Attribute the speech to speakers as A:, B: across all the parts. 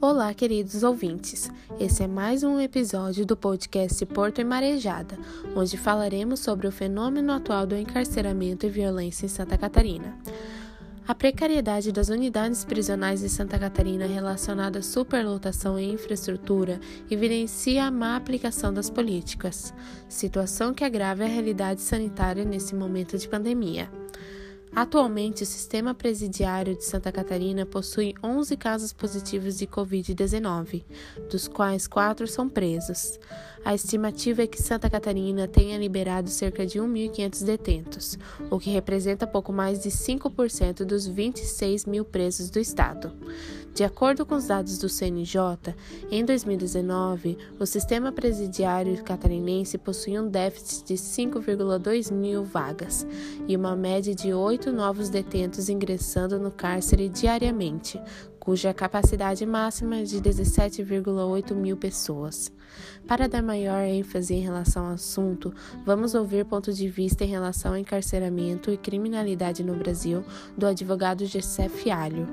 A: Olá, queridos ouvintes. Esse é mais um episódio do podcast Porto e Marejada, onde falaremos sobre o fenômeno atual do encarceramento e violência em Santa Catarina. A precariedade das unidades prisionais de Santa Catarina relacionada à superlotação e infraestrutura evidencia a má aplicação das políticas, situação que agrava a realidade sanitária nesse momento de pandemia. Atualmente, o sistema presidiário de Santa Catarina possui 11 casos positivos de Covid-19, dos quais quatro são presos. A estimativa é que Santa Catarina tenha liberado cerca de 1.500 detentos, o que representa pouco mais de 5% dos 26 mil presos do estado. De acordo com os dados do CNJ, em 2019, o sistema presidiário catarinense possuía um déficit de 5,2 mil vagas e uma média de oito novos detentos ingressando no cárcere diariamente, cuja capacidade máxima é de 17,8 mil pessoas. Para dar maior ênfase em relação ao assunto, vamos ouvir ponto de vista em relação ao encarceramento e criminalidade no Brasil do advogado Gessé Fialho.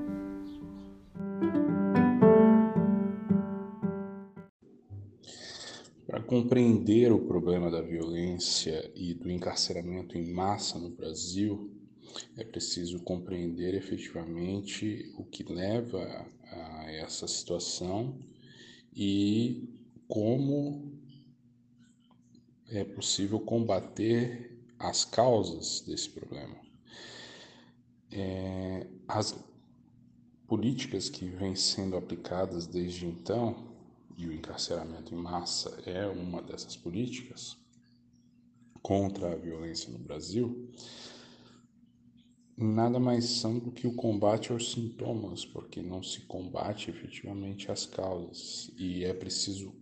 B: Para compreender o problema da violência e do encarceramento em massa no Brasil, é preciso compreender efetivamente o que leva a essa situação e como é possível combater as causas desse problema. É, as políticas que vêm sendo aplicadas desde então e o encarceramento em massa é uma dessas políticas contra a violência no Brasil, nada mais são do que o combate aos sintomas, porque não se combate efetivamente as causas. E é preciso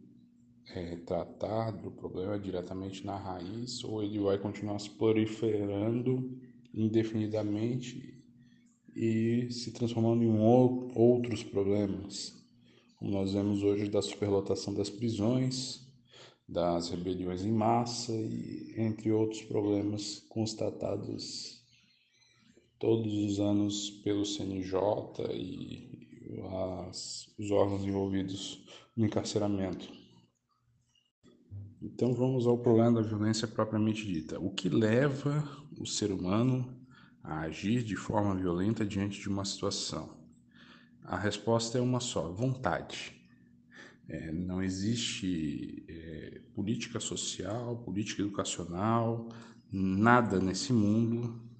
B: é, tratar do problema diretamente na raiz ou ele vai continuar se proliferando indefinidamente e se transformando em outros problemas. Como nós vemos hoje da superlotação das prisões, das rebeliões em massa e entre outros problemas constatados todos os anos pelo CNJ e as, os órgãos envolvidos no encarceramento. Então vamos ao problema da violência propriamente dita. O que leva o ser humano a agir de forma violenta diante de uma situação? A resposta é uma só: vontade. É, não existe é, política social, política educacional, nada nesse mundo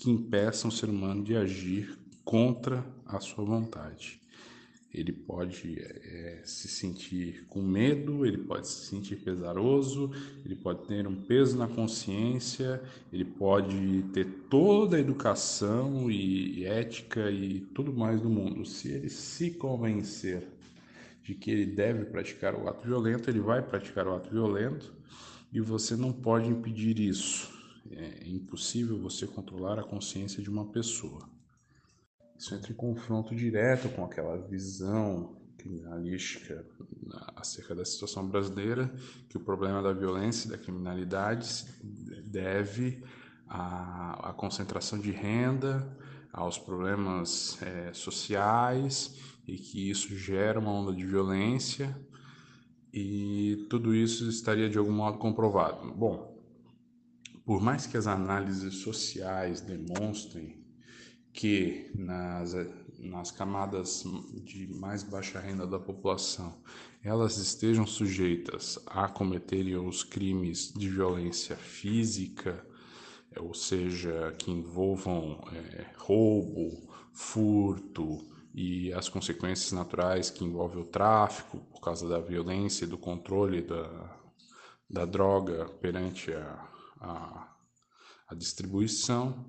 B: que impeça um ser humano de agir contra a sua vontade ele pode é, se sentir com medo, ele pode se sentir pesaroso, ele pode ter um peso na consciência, ele pode ter toda a educação e ética e tudo mais do mundo. Se ele se convencer de que ele deve praticar o ato violento, ele vai praticar o ato violento e você não pode impedir isso. É impossível você controlar a consciência de uma pessoa. Isso entra em confronto direto com aquela visão criminalística acerca da situação brasileira, que o problema da violência e da criminalidade deve à, à concentração de renda, aos problemas é, sociais e que isso gera uma onda de violência e tudo isso estaria de algum modo comprovado. Bom, por mais que as análises sociais demonstrem que nas, nas camadas de mais baixa renda da população elas estejam sujeitas a cometerem os crimes de violência física, ou seja, que envolvam é, roubo, furto e as consequências naturais que envolvem o tráfico por causa da violência e do controle da, da droga perante a, a, a distribuição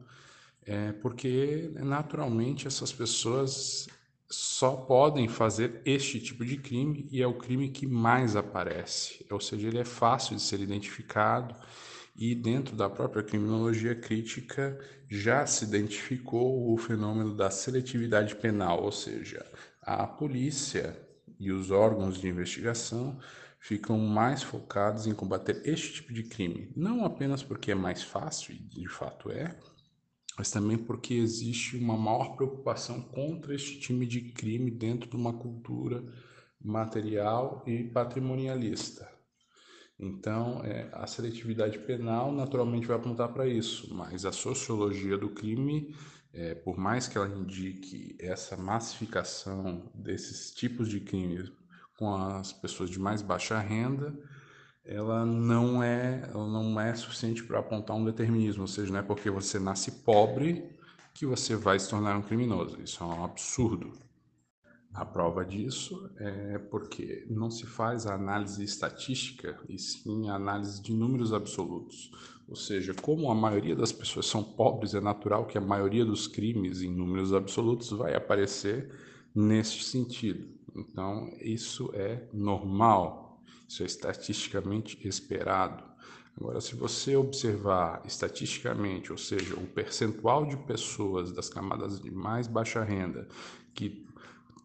B: é porque naturalmente essas pessoas só podem fazer este tipo de crime e é o crime que mais aparece, ou seja, ele é fácil de ser identificado e dentro da própria criminologia crítica já se identificou o fenômeno da seletividade penal, ou seja, a polícia e os órgãos de investigação ficam mais focados em combater este tipo de crime, não apenas porque é mais fácil, e de fato é, mas também porque existe uma maior preocupação contra este time de crime dentro de uma cultura material e patrimonialista. Então, é, a seletividade penal naturalmente vai apontar para isso, mas a sociologia do crime, é, por mais que ela indique essa massificação desses tipos de crimes com as pessoas de mais baixa renda, ela não é, ela não é suficiente para apontar um determinismo, ou seja, não é porque você nasce pobre que você vai se tornar um criminoso. Isso é um absurdo. A prova disso é porque não se faz a análise estatística, e sim a análise de números absolutos. Ou seja, como a maioria das pessoas são pobres, é natural que a maioria dos crimes em números absolutos vai aparecer nesse sentido. Então, isso é normal, isso é estatisticamente esperado. Agora, se você observar estatisticamente, ou seja, o percentual de pessoas das camadas de mais baixa renda que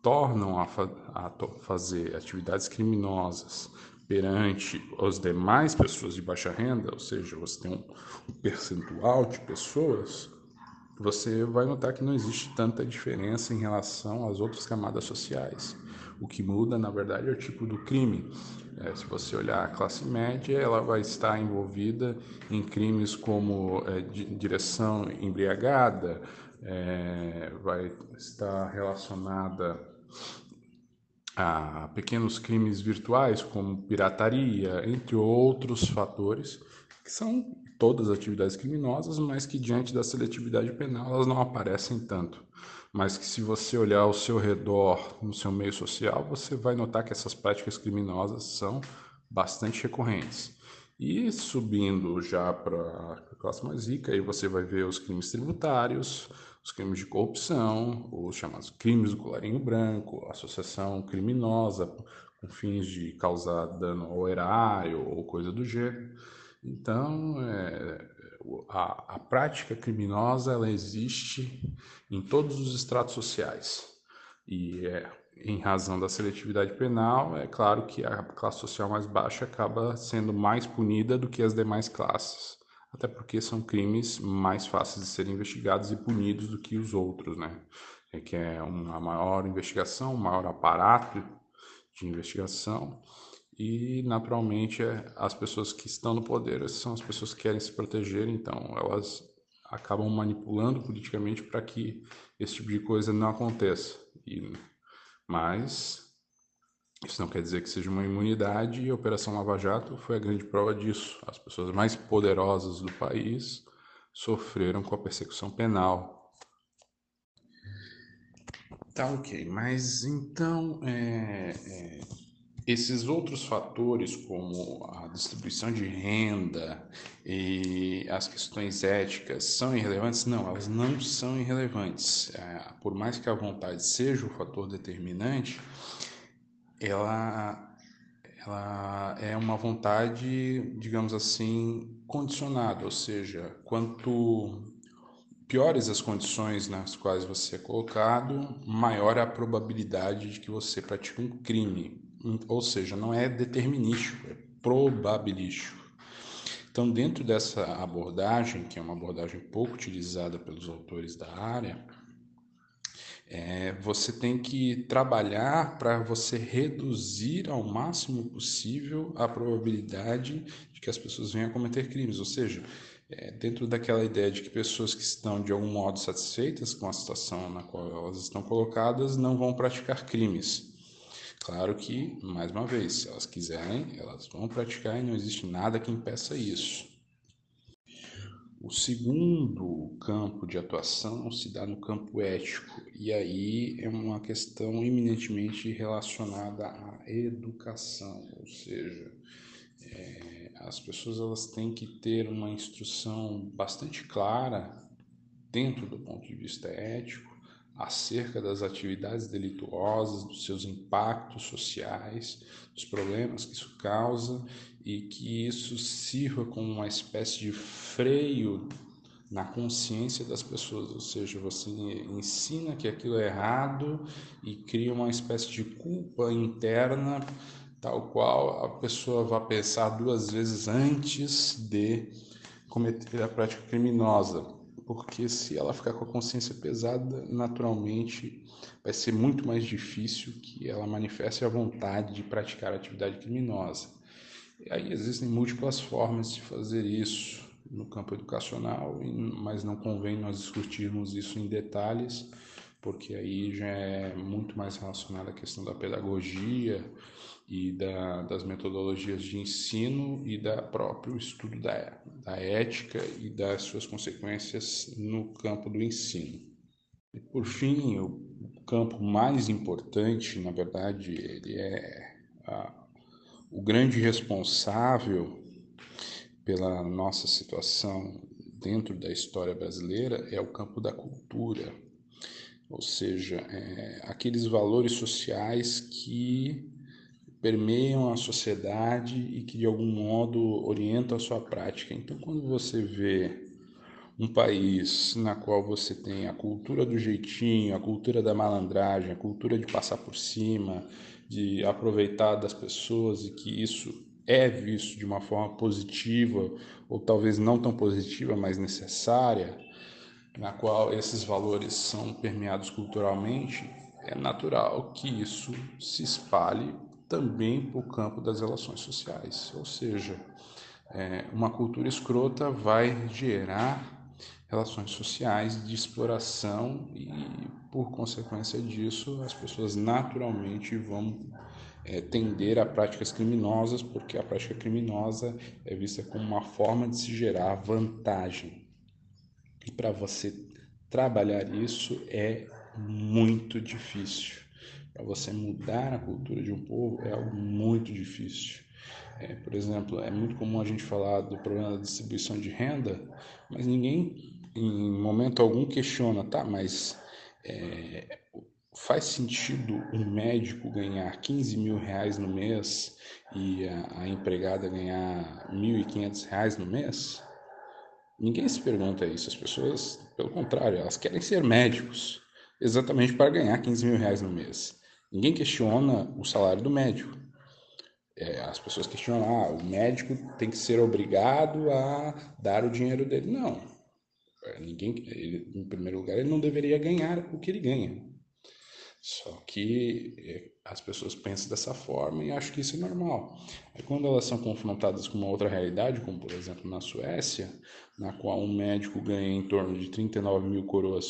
B: tornam a, fa a fazer atividades criminosas perante as demais pessoas de baixa renda, ou seja, você tem um, percentual de pessoas, você vai notar que não existe tanta diferença em relação às outras camadas sociais. O que muda, na verdade, é o tipo do crime. É, se você olhar a classe média, ela vai estar envolvida em crimes como é, direção embriagada, é, vai estar relacionada a pequenos crimes virtuais, como pirataria, entre outros fatores, que são todas atividades criminosas, mas que diante da seletividade penal elas não aparecem tanto. Mas que se você olhar ao seu redor, no seu meio social, você vai notar que essas práticas criminosas são bastante recorrentes. E subindo já para a classe mais rica, aí você vai ver os crimes tributários, os crimes de corrupção, os chamados crimes do colarinho branco, associação criminosa com fins de causar dano ao erário ou coisa do gênero. Então, é, a, a, prática criminosa ela existe em todos os estratos sociais. E é, em razão da seletividade penal, é claro que a classe social mais baixa acaba sendo mais punida do que as demais classes até porque são crimes mais fáceis de serem investigados e punidos do que os outros, né? É que é uma maior investigação, um maior aparato de investigação e, naturalmente, é, as pessoas que estão no poder são as pessoas que querem se proteger, então elas acabam manipulando politicamente para que esse tipo de coisa não aconteça. E, mas isso não quer dizer que seja uma imunidade e a Operação Lava Jato foi a grande prova disso. As pessoas mais poderosas do país sofreram com a persecução penal. Tá ok, mas então é, é, esses outros fatores, como a distribuição de renda e as questões éticas, são irrelevantes? Não, elas não são irrelevantes. É, por mais que a vontade seja o fator determinante, ela, ela é uma vontade, digamos assim, condicionada, ou seja, quanto piores as condições nas quais você é colocado, maior a probabilidade de que você pratique um crime. Ou seja, não é determinístico, é probabilístico. Então, dentro dessa abordagem, que é uma abordagem pouco utilizada pelos autores da área, é, você tem que trabalhar para você reduzir ao máximo possível a probabilidade de que as pessoas venham a cometer crimes. Ou seja, é, dentro daquela ideia de que pessoas que estão de algum modo satisfeitas com a situação na qual elas estão colocadas não vão praticar crimes. Claro que, mais uma vez, se elas quiserem, elas vão praticar e não existe nada que impeça isso. O segundo campo de atuação se dá no campo ético, e aí é uma questão eminentemente relacionada à educação, ou seja, é, as pessoas elas têm que ter uma instrução bastante clara dentro do ponto de vista ético acerca das atividades delituosas, dos seus impactos sociais, dos problemas que isso causa e que isso sirva como uma espécie de freio na consciência das pessoas, ou seja, você ensina que aquilo é errado e cria uma espécie de culpa interna, tal qual a pessoa vai pensar duas vezes antes de cometer a prática criminosa. Porque se ela ficar com a consciência pesada, naturalmente vai ser muito mais difícil que ela manifeste a vontade de praticar atividade criminosa. E aí existem múltiplas formas de fazer isso no campo educacional, mas não convém nós discutirmos isso em detalhes, porque aí já é muito mais relacionado à questão da pedagogia e da, das metodologias de ensino e da próprio estudo da, da ética e das suas consequências no campo do ensino. E por fim, o campo mais importante, na verdade, ele é a, o grande responsável pela nossa situação dentro da história brasileira é o campo da cultura, ou seja, é, aqueles valores sociais que permeiam a sociedade e que de algum modo orientam a sua prática. Então, quando você vê um país na qual você tem a cultura do jeitinho, a cultura da malandragem, a cultura de passar por cima, de aproveitar das pessoas e que isso é visto de uma forma positiva ou talvez não tão positiva, mas necessária, na qual esses valores são permeados culturalmente, é natural que isso se espalhe também para o campo das relações sociais. Ou seja, é, uma cultura escrota vai gerar relações sociais de exploração e, por consequência disso, as pessoas naturalmente vão é, tender a práticas criminosas, porque a prática criminosa é vista como uma forma de se gerar vantagem. E para você trabalhar isso é muito difícil. Para você mudar a cultura de um povo é algo muito difícil. É, por exemplo, é muito comum a gente falar do problema da distribuição de renda, mas ninguém, em momento algum, questiona, tá? Mas é, faz sentido um médico ganhar 15 mil reais no mês e a, a empregada ganhar 1.500 reais no mês? Ninguém se pergunta isso. As pessoas, pelo contrário, elas querem ser médicos exatamente para ganhar 15 mil reais no mês. Ninguém questiona o salário do médico. É, as pessoas questionam, ah, o médico tem que ser obrigado a dar o dinheiro dele. Não. É, ninguém, ele, em primeiro lugar, ele não deveria ganhar o que ele ganha. Só que é, as pessoas pensam dessa forma e acham que isso é normal. Aí quando elas são confrontadas com uma outra realidade, como por exemplo na Suécia, na qual um médico ganha em torno de 39 mil coroas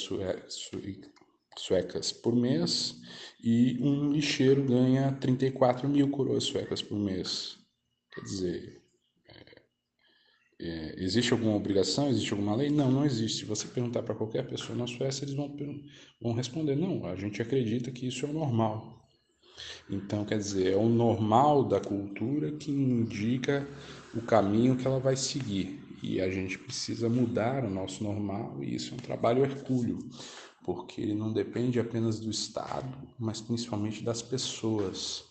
B: suecas por mês e um lixeiro ganha 34 mil coroas suecas por mês. Quer dizer, é, é, existe alguma obrigação? Existe alguma lei? Não, não existe. Se você perguntar para qualquer pessoa na Suécia, eles vão, vão responder: não, a gente acredita que isso é normal. Então, quer dizer, é o normal da cultura que indica o caminho que ela vai seguir. E a gente precisa mudar o nosso normal, e isso é um trabalho hercúleo porque ele não depende apenas do Estado, mas principalmente das pessoas.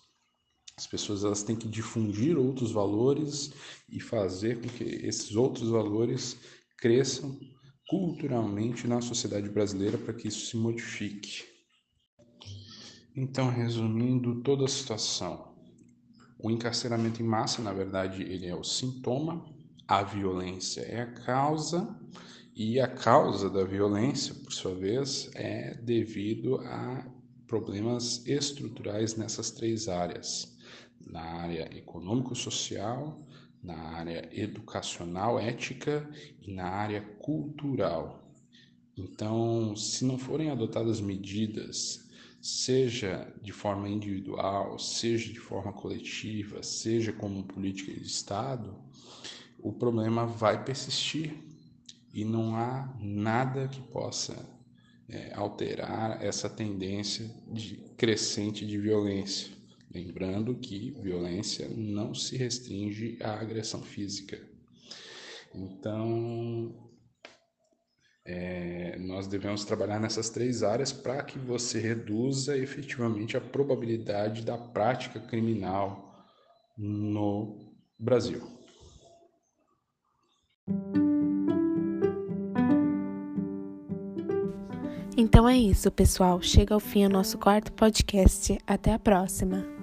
B: As pessoas elas têm que difundir outros valores e fazer com que esses outros valores cresçam culturalmente na sociedade brasileira para que isso se modifique. Então, resumindo toda a situação, o encarceramento em massa, na verdade, ele é o sintoma, a violência é a causa e a causa da violência, por sua vez, é devido a problemas estruturais nessas três áreas: na área econômico-social, na área educacional, ética e na área cultural. Então, se não forem adotadas medidas, seja de forma individual, seja de forma coletiva, seja como política de Estado, o problema vai persistir e não há nada que possa é, alterar essa tendência de, crescente de violência. Lembrando que violência não se restringe à agressão física. Então, é, nós devemos trabalhar nessas três áreas para que você reduza efetivamente a probabilidade da prática criminal no Brasil.
A: Então é isso, pessoal. Chega ao fim o nosso quarto podcast. Até a próxima.